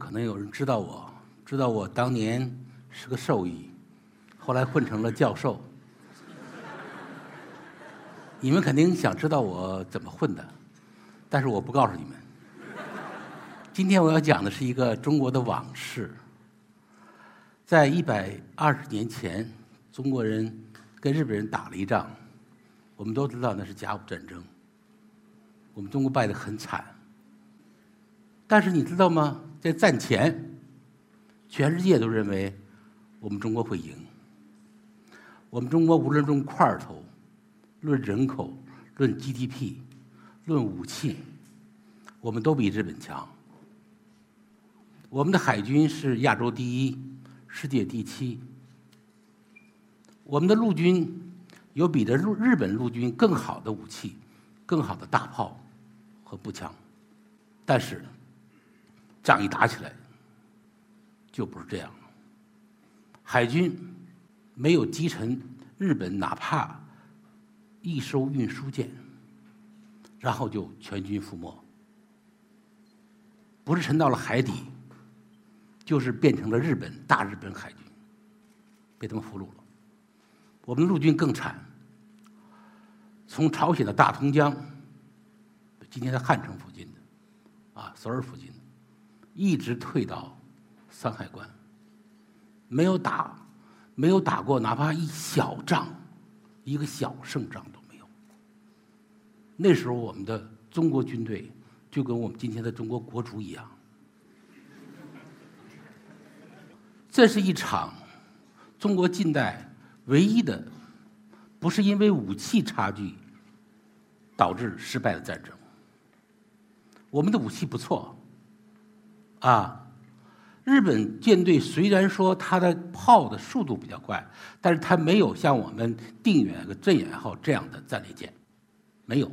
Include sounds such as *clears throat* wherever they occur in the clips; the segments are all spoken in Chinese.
可能有人知道我，知道我当年是个兽医，后来混成了教授。你们肯定想知道我怎么混的，但是我不告诉你们。今天我要讲的是一个中国的往事。在一百二十年前，中国人跟日本人打了一仗，我们都知道那是甲午战争。我们中国败得很惨，但是你知道吗？在战前，全世界都认为我们中国会赢。我们中国无论论块头、论人口、论 GDP、论武器，我们都比日本强。我们的海军是亚洲第一。世界第七，我们的陆军有比这日日本陆军更好的武器、更好的大炮和步枪，但是仗一打起来就不是这样了。海军没有击沉日本哪怕一艘运输舰，然后就全军覆没，不是沉到了海底。就是变成了日本大日本海军，被他们俘虏了。我们陆军更惨，从朝鲜的大同江，今天在汉城附近的，啊，首尔附近，一直退到山海关，没有打，没有打过哪怕一小仗，一个小胜仗都没有。那时候我们的中国军队就跟我们今天的中国国主一样。这是一场中国近代唯一的，不是因为武器差距导致失败的战争。我们的武器不错，啊，日本舰队虽然说它的炮的速度比较快，但是它没有像我们定远和镇远号这样的战列舰，没有。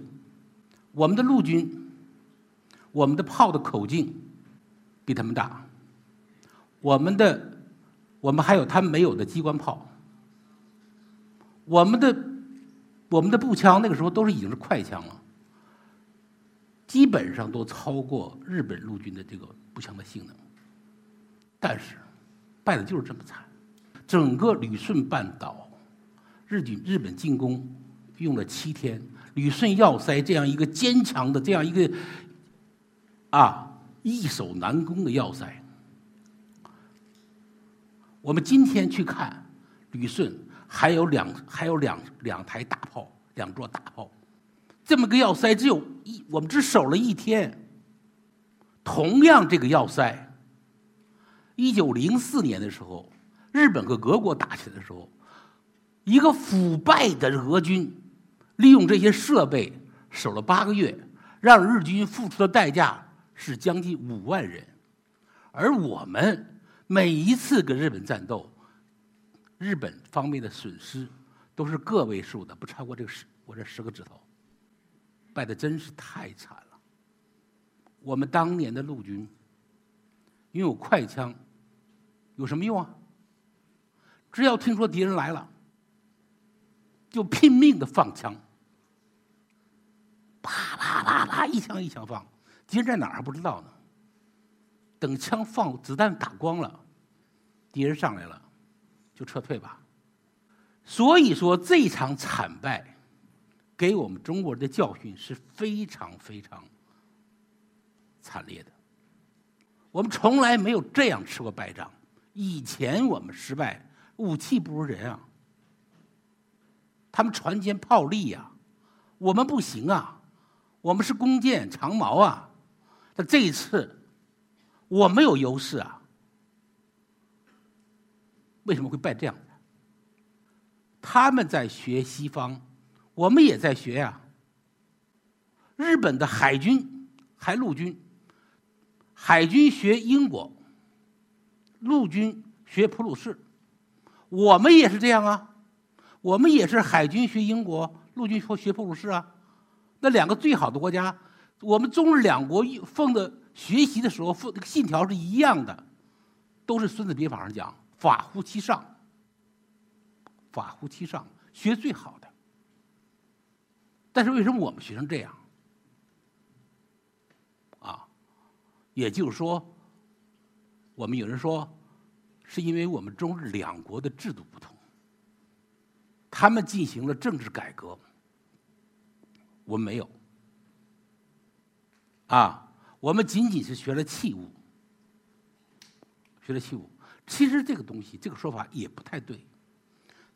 我们的陆军，我们的炮的口径比他们大，我们的。我们还有他们没有的机关炮，我们的我们的步枪那个时候都是已经是快枪了，基本上都超过日本陆军的这个步枪的性能，但是败的就是这么惨。整个旅顺半岛，日军日本进攻用了七天，旅顺要塞这样一个坚强的这样一个啊易守难攻的要塞。我们今天去看旅顺，还有两还有两两台大炮，两座大炮，这么个要塞只有一，我们只守了一天。同样，这个要塞，一九零四年的时候，日本和俄国打起来的时候，一个腐败的俄军利用这些设备守了八个月，让日军付出的代价是将近五万人，而我们。每一次跟日本战斗，日本方面的损失都是个位数的，不超过这个十我这十个指头，败的真是太惨了。我们当年的陆军拥有快枪，有什么用啊？只要听说敌人来了，就拼命的放枪，啪啪啪啪，一枪一枪放，敌人在哪儿还不知道呢。等枪放子弹打光了，敌人上来了，就撤退吧。所以说这场惨败，给我们中国人的教训是非常非常惨烈的。我们从来没有这样吃过败仗。以前我们失败，武器不如人啊，他们船坚炮利呀，我们不行啊，我们是弓箭长矛啊。但这一次。我没有优势啊，为什么会败这样？他们在学西方，我们也在学呀。日本的海军、海陆军，海军学英国，陆军学普鲁士，我们也是这样啊。我们也是海军学英国，陆军学学普鲁士啊。那两个最好的国家，我们中日两国奉的。学习的时候，那个信条是一样的，都是《孙子兵法》上讲“法乎其上”，“法乎其上”，学最好的。但是为什么我们学成这样？啊，也就是说，我们有人说，是因为我们中日两国的制度不同，他们进行了政治改革，我们没有。啊，我们仅仅是学了器物，学了器物。其实这个东西，这个说法也不太对，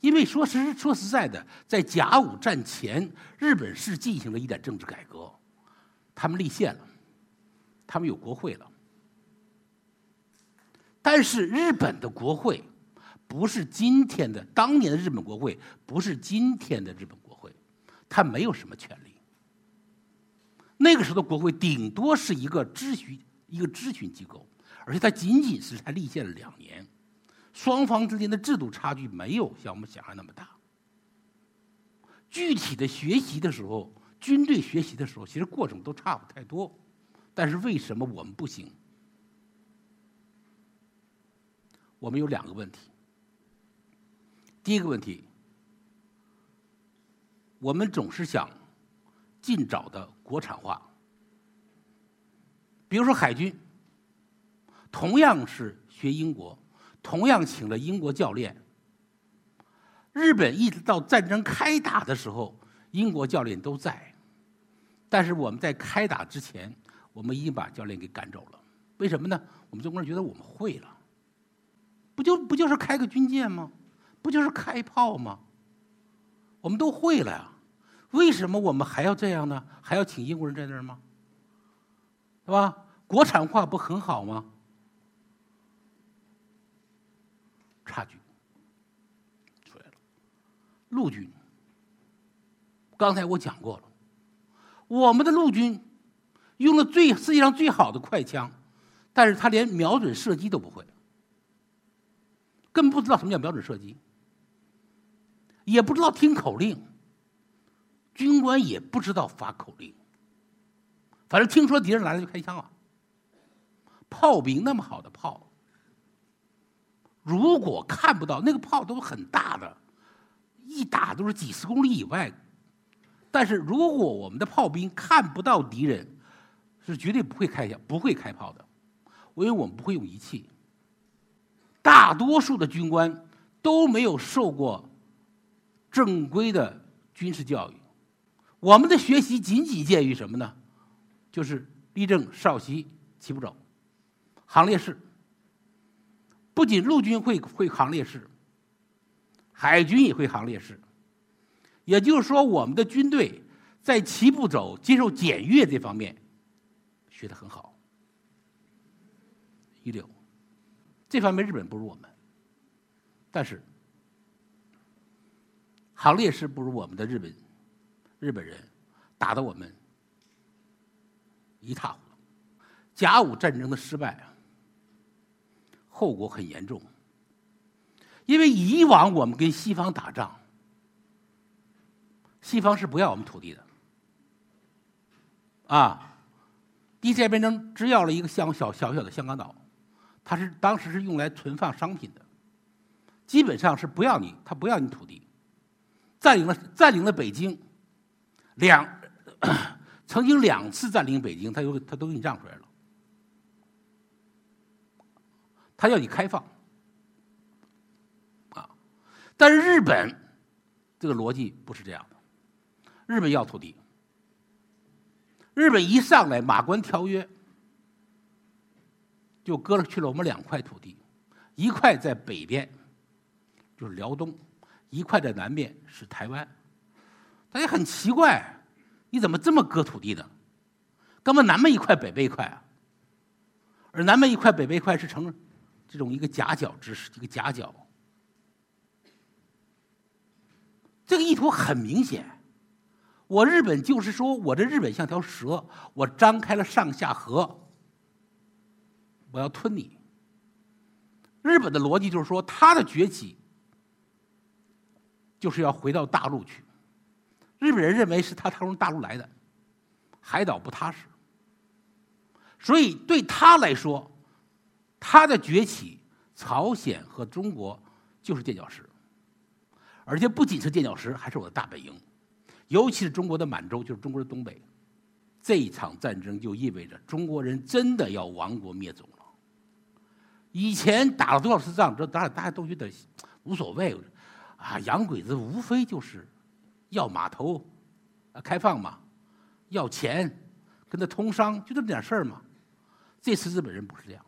因为说实说实在的，在甲午战前，日本是进行了一点政治改革，他们立宪了。他们有国会了，但是日本的国会不是今天的，当年的日本国会不是今天的日本国会，它没有什么权利。那个时候的国会顶多是一个咨询一个咨询机构，而且它仅仅是才立宪了两年，双方之间的制度差距没有像我们想象那么大。具体的学习的时候，军队学习的时候，其实过程都差不太多。但是为什么我们不行？我们有两个问题。第一个问题，我们总是想尽早的国产化。比如说海军，同样是学英国，同样请了英国教练。日本一直到战争开打的时候，英国教练都在，但是我们在开打之前。我们已经把教练给赶走了，为什么呢？我们中国人觉得我们会了，不就不就是开个军舰吗？不就是开炮吗？我们都会了呀，为什么我们还要这样呢？还要请英国人在那儿吗？是吧？国产化不很好吗？差距出来了。陆军，刚才我讲过了，我们的陆军。用了最世界上最好的快枪，但是他连瞄准射击都不会，根本不知道什么叫瞄准射击，也不知道听口令，军官也不知道发口令，反正听说敌人来了就开枪了。炮兵那么好的炮，如果看不到那个炮都很大的，一打都是几十公里以外，但是如果我们的炮兵看不到敌人。是绝对不会开枪、不会开炮的，因为我们不会用仪器。大多数的军官都没有受过正规的军事教育，我们的学习仅仅限于什么呢？就是立正、稍息、齐步走、行列式。不仅陆军会会行列式，海军也会行列式。也就是说，我们的军队在齐步走、接受检阅这方面。学得很好，一流。这方面日本不如我们，但是行列式不如我们的日本日本人打的我们一塌糊涂。甲午战争的失败，后果很严重。因为以往我们跟西方打仗，西方是不要我们土地的，啊。第一次战争只要了一个香小小小的香港岛，它是当时是用来存放商品的，基本上是不要你，他不要你土地，占领了占领了北京，两曾经两次占领北京，他又他都给你让出来了，他要你开放，啊，但是日本这个逻辑不是这样的，日本要土地。日本一上来，《马关条约》就割了去了我们两块土地，一块在北边，就是辽东；一块在南边是台湾。大家很奇怪，你怎么这么割土地呢？干嘛南边一块，北边一块啊？而南边一块，北边一块是成这种一个夹角之势，一个夹角。这个意图很明显。我日本就是说，我这日本像条蛇，我张开了上下颌，我要吞你。日本的逻辑就是说，他的崛起就是要回到大陆去。日本人认为是他从大陆来的，海岛不踏实，所以对他来说，他的崛起，朝鲜和中国就是垫脚石，而且不仅是垫脚石，还是我的大本营。尤其是中国的满洲，就是中国的东北，这一场战争就意味着中国人真的要亡国灭种了。以前打了多少次仗，这大家大家都觉得无所谓，啊，洋鬼子无非就是要码头啊开放嘛，要钱跟他通商，就这么点事儿嘛。这次日本人不是这样，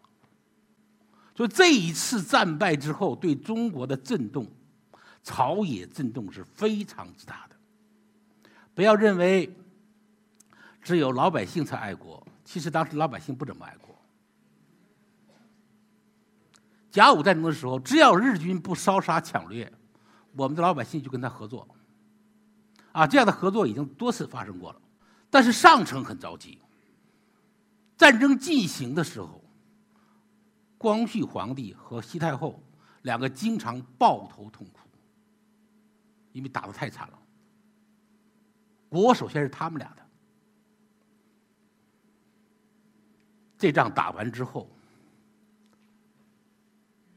所以这一次战败之后，对中国的震动，朝野震动是非常之大的。不要认为只有老百姓才爱国，其实当时老百姓不怎么爱国。甲午战争的时候，只要日军不烧杀抢掠，我们的老百姓就跟他合作。啊，这样的合作已经多次发生过了，但是上层很着急。战争进行的时候，光绪皇帝和西太后两个经常抱头痛哭，因为打的太惨了。国首先是他们俩的，这仗打完之后，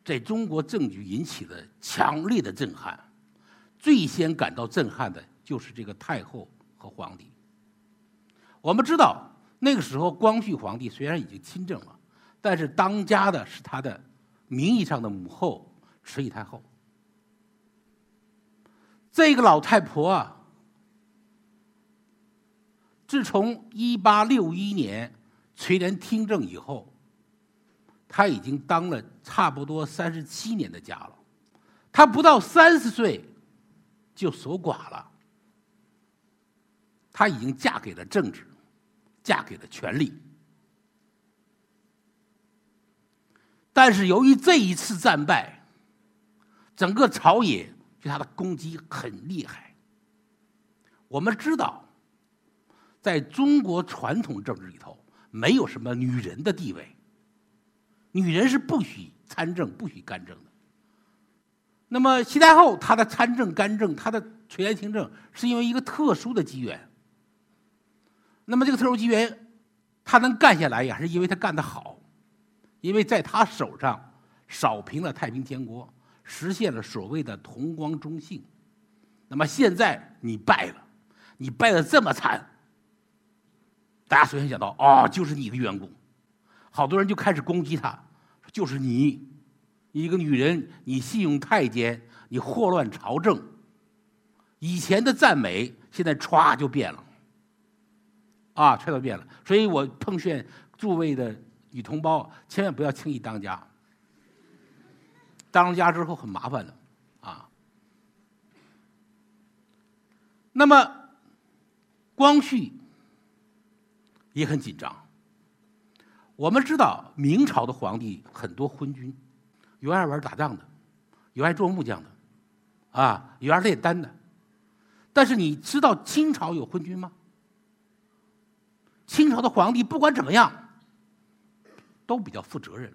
在中国政局引起了强烈的震撼，最先感到震撼的就是这个太后和皇帝。我们知道。那个时候，光绪皇帝虽然已经亲政了，但是当家的是他的名义上的母后慈禧太后。这个老太婆啊，自从一八六一年垂帘听政以后，他已经当了差不多三十七年的家了。他不到三十岁就守寡了，他已经嫁给了政治。嫁给了权力，但是由于这一次战败，整个朝野对他的攻击很厉害。我们知道，在中国传统政治里头，没有什么女人的地位，女人是不许参政、不许干政的。那么，西太后她的参政、干政，她的垂帘听政，是因为一个特殊的机缘。那么这个特殊机缘，她能干下来，也是因为她干得好，因为在她手上扫平了太平天国，实现了所谓的同光中兴。那么现在你败了，你败得这么惨，大家首先想到，哦，就是你的缘故，好多人就开始攻击他，就是你，一个女人，你信用太监，你祸乱朝政。以前的赞美，现在歘就变了。啊，全都变了，所以我奉劝诸位的女同胞，千万不要轻易当家。当了家之后很麻烦的，啊。那么，光绪也很紧张。我们知道明朝的皇帝很多昏君，有爱玩打仗的，有爱做木匠的，啊，有爱炼丹的。但是你知道清朝有昏君吗？清朝的皇帝不管怎么样，都比较负责任。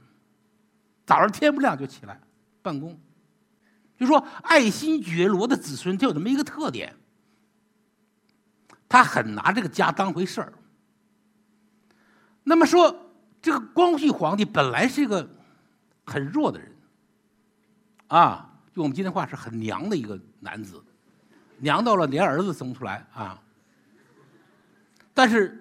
早上天不亮就起来办公，就说爱新觉罗的子孙就有这么一个特点，他很拿这个家当回事儿。那么说，这个光绪皇帝本来是一个很弱的人，啊，用我们今天话是很娘的一个男子，娘到了连儿子生不出来啊。但是。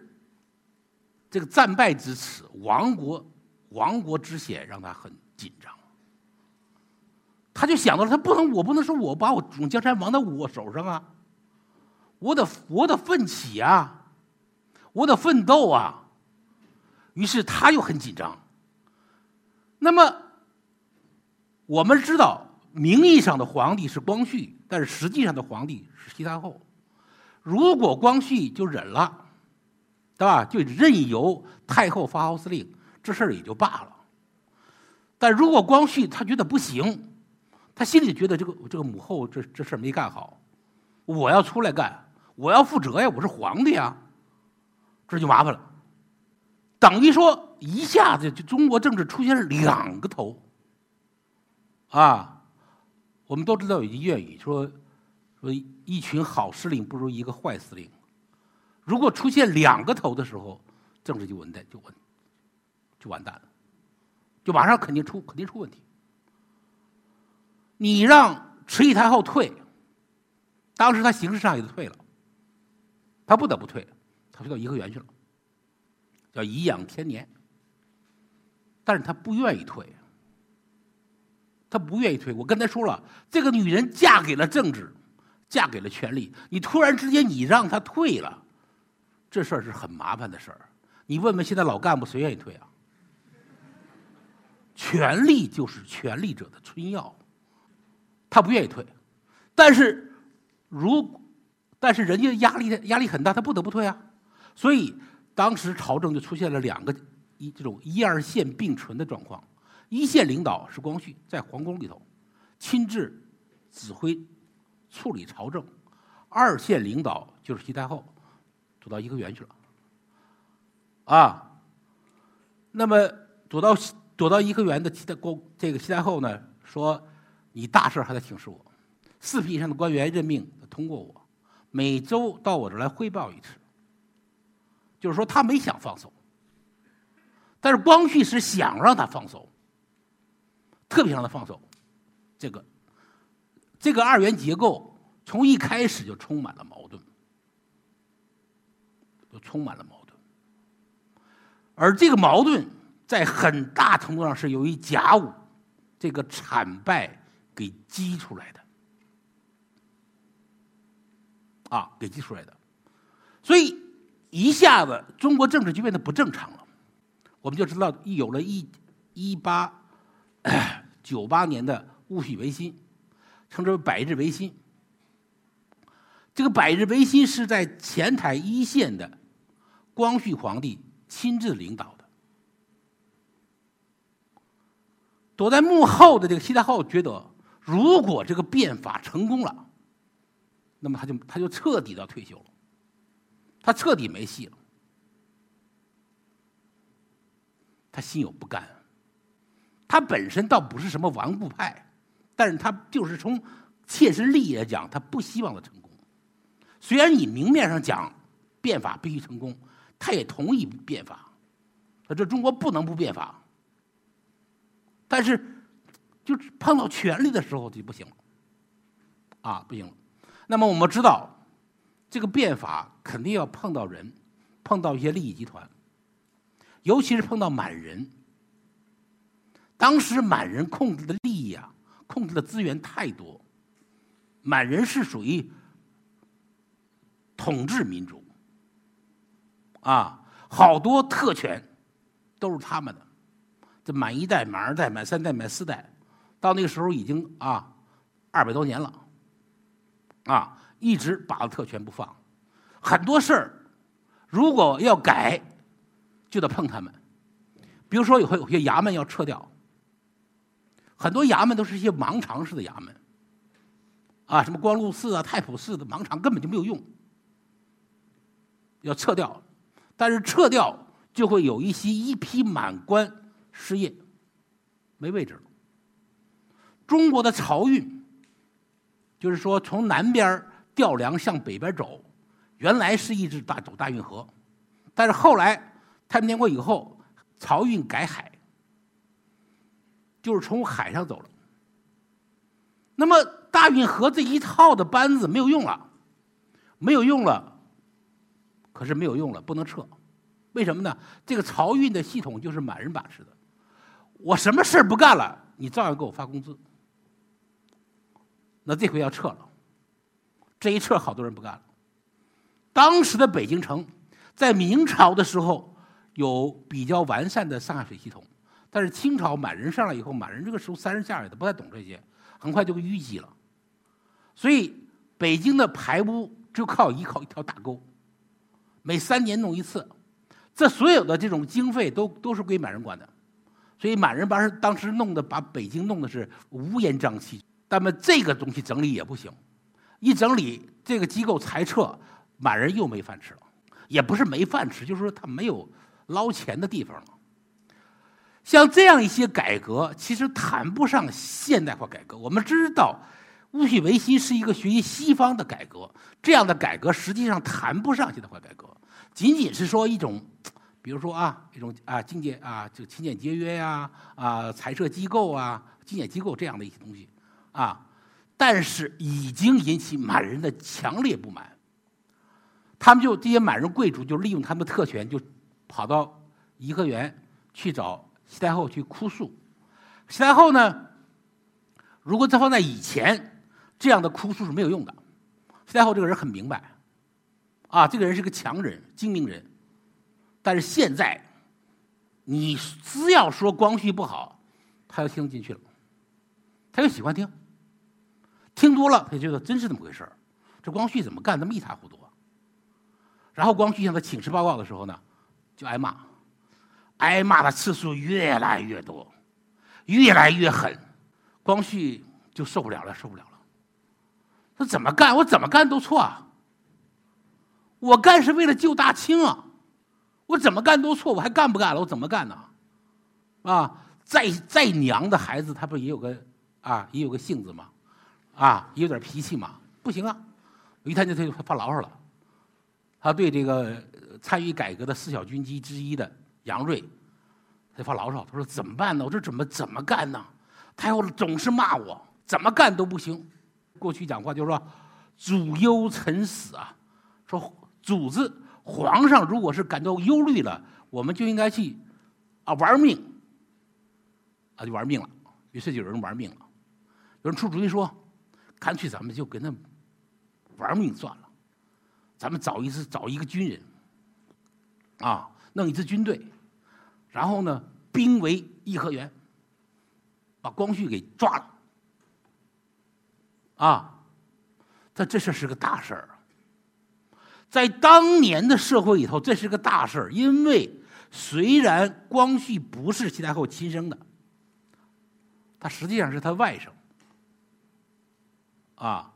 这个战败之耻，亡国亡国之险，让他很紧张。他就想到了，他不能，我不能说我把我总江山亡在我手上啊！我得我得奋起啊，我得奋斗啊！于是他又很紧张。那么我们知道，名义上的皇帝是光绪，但是实际上的皇帝是西太后。如果光绪就忍了。对吧？就任由太后发号司令，这事儿也就罢了。但如果光绪他觉得不行，他心里觉得这个这个母后这这事儿没干好，我要出来干，我要负责呀，我是皇帝呀，这就麻烦了。等于说一下子就中国政治出现两个头。啊，我们都知道有句谚语说说一群好司令不如一个坏司令。如果出现两个头的时候，政治就完蛋，就完，就完蛋了，就马上肯定出肯定出问题。你让慈禧太后退，当时她形式上也就退了，她不得不退，她退到颐和园去了，叫颐养天年。但是他不愿意退，他不愿意退。我跟他说了，这个女人嫁给了政治，嫁给了权力，你突然之间你让她退了，这事儿是很麻烦的事儿。你问问现在老干部谁愿意退啊？权力就是权力者的春药，他不愿意退，但是如但是人家压力压力很大，他不得不退啊。所以当时朝政就出现了两个。一这种一二线并存的状况，一线领导是光绪在皇宫里头亲自指挥处理朝政，二线领导就是西太后躲到颐和园去了，啊，那么躲到躲到颐和园的西太公这个西太后呢说，你大事还得请示我，四品以上的官员任命通过我，每周到我这来汇报一次，就是说他没想放手。但是光绪是想让他放手，特别让他放手。这个这个二元结构从一开始就充满了矛盾，就充满了矛盾。而这个矛盾在很大程度上是由于甲午这个惨败给激出来的，啊，给激出来的。所以一下子中国政治就变得不正常了。我们就知道，一有了一一八 *clears throat* 九八年的戊戌维新，称之为百日维新。这个百日维新是在前台一线的光绪皇帝亲自领导的。躲在幕后的这个西太后觉得，如果这个变法成功了，那么他就他就彻底的退休了，他彻底没戏了。他心有不甘，他本身倒不是什么顽固派，但是他就是从切身利益来讲，他不希望他成功。虽然你明面上讲变法必须成功，他也同意变法，说这中国不能不变法。但是，就碰到权力的时候就不行了，啊，不行了。那么我们知道，这个变法肯定要碰到人，碰到一些利益集团。尤其是碰到满人，当时满人控制的利益啊，控制的资源太多，满人是属于统治民族，啊，好多特权都是他们的。这满一代、满二代、满三代、满四代，到那个时候已经啊二百多年了，啊，一直把着特权不放，很多事儿如果要改。就得碰他们，比如说有有些衙门要撤掉，很多衙门都是一些盲肠式的衙门，啊，什么光禄寺啊、太仆寺的盲肠根本就没有用，要撤掉，但是撤掉就会有一些一批满官失业，没位置了。中国的漕运，就是说从南边儿调粮向北边走，原来是一直大走大运河，但是后来。太平天国以后，漕运改海，就是从海上走了。那么大运河这一套的班子没有用了，没有用了，可是没有用了，不能撤。为什么呢？这个漕运的系统就是满人把持的，我什么事儿不干了，你照样给我发工资。那这回要撤了，这一撤，好多人不干了。当时的北京城，在明朝的时候。有比较完善的上下水系统，但是清朝满人上来以后，满人这个时候三十下来的不太懂这些，很快就淤积了。所以北京的排污就靠依靠一条大沟，每三年弄一次，这所有的这种经费都都是归满人管的，所以满人把当时弄的把北京弄的是乌烟瘴气。那么这个东西整理也不行，一整理这个机构裁撤，满人又没饭吃了，也不是没饭吃，就是说他没有。捞钱的地方了，像这样一些改革，其实谈不上现代化改革。我们知道，戊戌维新是一个学习西方的改革，这样的改革实际上谈不上现代化改革，仅仅是说一种，比如说啊，一种啊，精简啊，就勤俭节约呀，啊，裁撤机构啊，精简机构这样的一些东西，啊，但是已经引起满人的强烈不满，他们就这些满人贵族就利用他们的特权就。跑到颐和园去找西太后去哭诉。西太后呢，如果再放在以前，这样的哭诉是没有用的。西太后这个人很明白，啊，这个人是个强人、精明人。但是现在，你只要说光绪不好，他就听进去了，他就喜欢听。听多了，他觉得真是这么回事儿。这光绪怎么干那么一塌糊涂啊？然后光绪向他请示报告的时候呢，就挨骂，挨骂的次数越来越多，越来越狠。光绪就受不了了，受不了了。他怎么干？我怎么干都错啊！我干是为了救大清啊！我怎么干都错，我还干不干了？我怎么干呢？啊，再再娘的孩子，他不也有个啊，也有个性子吗？啊，也有点脾气嘛？不行啊！一看就他就发牢骚了。他对这个参与改革的四小军机之一的杨锐，他发牢骚，他说：“怎么办呢？我这怎么怎么干呢？他又总是骂我，怎么干都不行。”过去讲话就是说：“主忧臣死啊！”说主子皇上如果是感到忧虑了，我们就应该去啊玩命啊，就玩命了。于是就有人玩命了。有人出主意说：“干脆咱们就跟他玩命算了。”咱们找一支找一个军人，啊，弄一支军队，然后呢，兵围颐和园，把光绪给抓了，啊，他这事是个大事儿，在当年的社会里头，这是个大事儿，因为虽然光绪不是西太后亲生的，他实际上是他外甥，啊，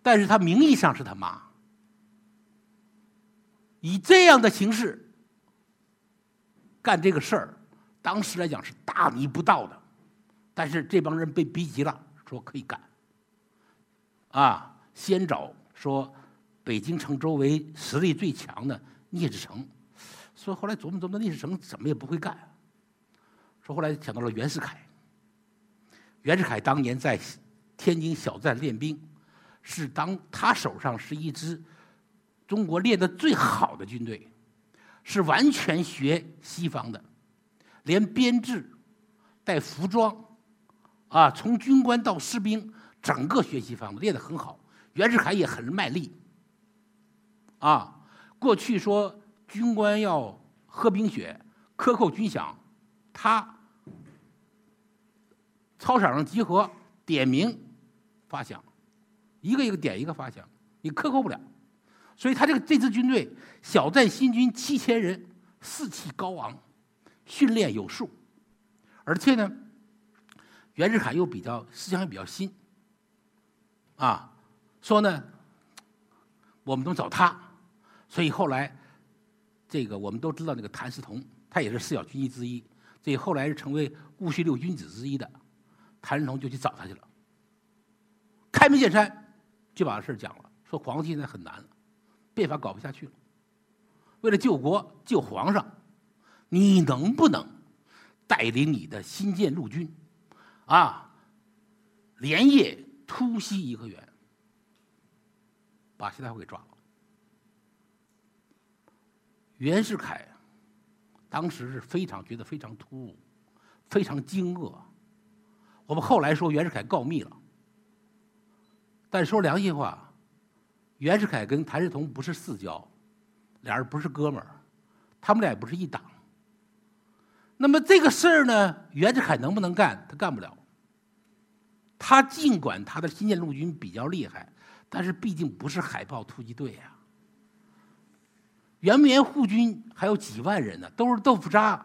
但是他名义上是他妈。以这样的形式干这个事儿，当时来讲是大逆不道的，但是这帮人被逼急了，说可以干。啊，先找说北京城周围实力最强的聂士成，说后来琢磨琢磨，聂士成怎么也不会干。说后来想到了袁世凯，袁世凯当年在天津小站练兵，是当他手上是一支。中国练的最好的军队，是完全学西方的，连编制、带服装，啊，从军官到士兵，整个学西方的，练得很好。袁世凯也很卖力，啊，过去说军官要喝冰雪、克扣军饷，他操场上集合，点名发饷，一个一个点一个发饷，你克扣不了。所以他这个这支军队，小站新军七千人，士气高昂，训练有素，而且呢，袁世凯又比较思想也比较新，啊，说呢，我们都找他，所以后来，这个我们都知道那个谭嗣同，他也是四小军医之一，所以后来是成为戊戌六君子之一的，谭嗣同就去找他去了，开门见山就把事讲了，说皇帝现在很难了。变法搞不下去了，为了救国救皇上，你能不能带领你的新建陆军，啊，连夜突袭颐和园，把西太后给抓了？袁世凯当时是非常觉得非常突兀，非常惊愕。我们后来说袁世凯告密了，但说良心话。袁世凯跟谭嗣同不是世交，俩人不是哥们儿，他们俩也不是一党。那么这个事儿呢，袁世凯能不能干？他干不了。他尽管他的新建陆军比较厉害，但是毕竟不是海豹突击队呀。圆明护军还有几万人呢，都是豆腐渣，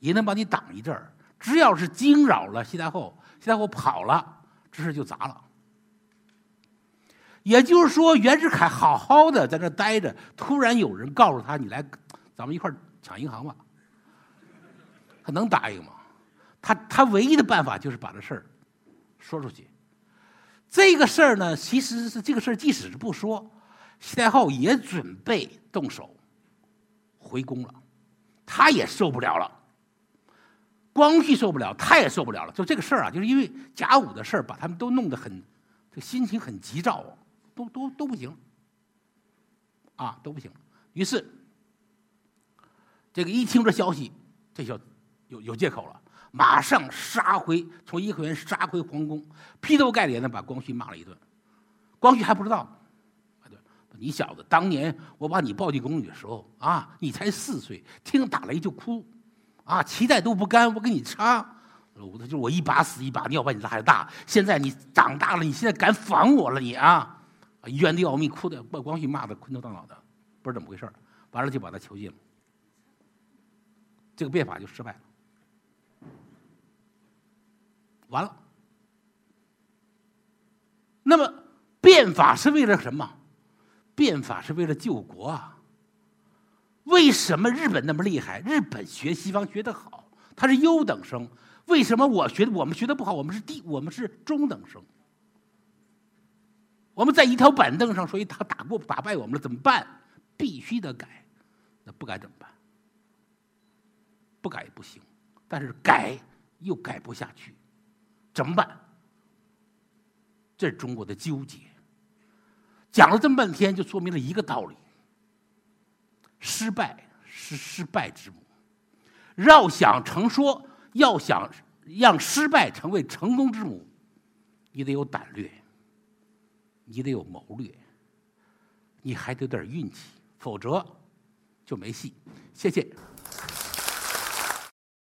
也能把你挡一阵儿。只要是惊扰了西太后，西太后跑了，这事就砸了。也就是说，袁世凯好好的在那待着，突然有人告诉他：“你来，咱们一块抢银行吧。”他能答应吗？他他唯一的办法就是把这事儿说出去。这个事儿呢，其实是这个事儿，即使是不说，西太后也准备动手回宫了，他也受不了了。光绪受不了，他也受不了了。就这个事儿啊，就是因为甲午的事儿，把他们都弄得很，这心情很急躁。都都都不行，啊，都不行。于是，这个一听这消息，这就有有借口了，马上杀回从颐和园杀回皇宫，劈头盖脸的把光绪骂了一顿。光绪还不知道，啊对，你小子当年我把你抱进宫里的时候啊，你才四岁，听打雷就哭，啊，脐带都不干，我给你插。我就我一把死一把尿把你拉的大，现在你长大了，你现在敢反我了你啊！冤的要命，哭的把光绪骂的昏头脑的，不知怎么回事完了就把他囚禁了，这个变法就失败了。完了，那么变法是为了什么？变法是为了救国啊！为什么日本那么厉害？日本学西方学得好，他是优等生。为什么我学的我们学的不好？我们是低，我们是中等生。我们在一条板凳上，所以他打过打败我们了，怎么办？必须得改。那不改怎么办？不改不行，但是改又改不下去，怎么办？这是中国的纠结。讲了这么半天，就说明了一个道理：失败是失败之母。要想成说。要想让失败成为成功之母，你得有胆略，你得有谋略，你还得点运气，否则就没戏。谢谢。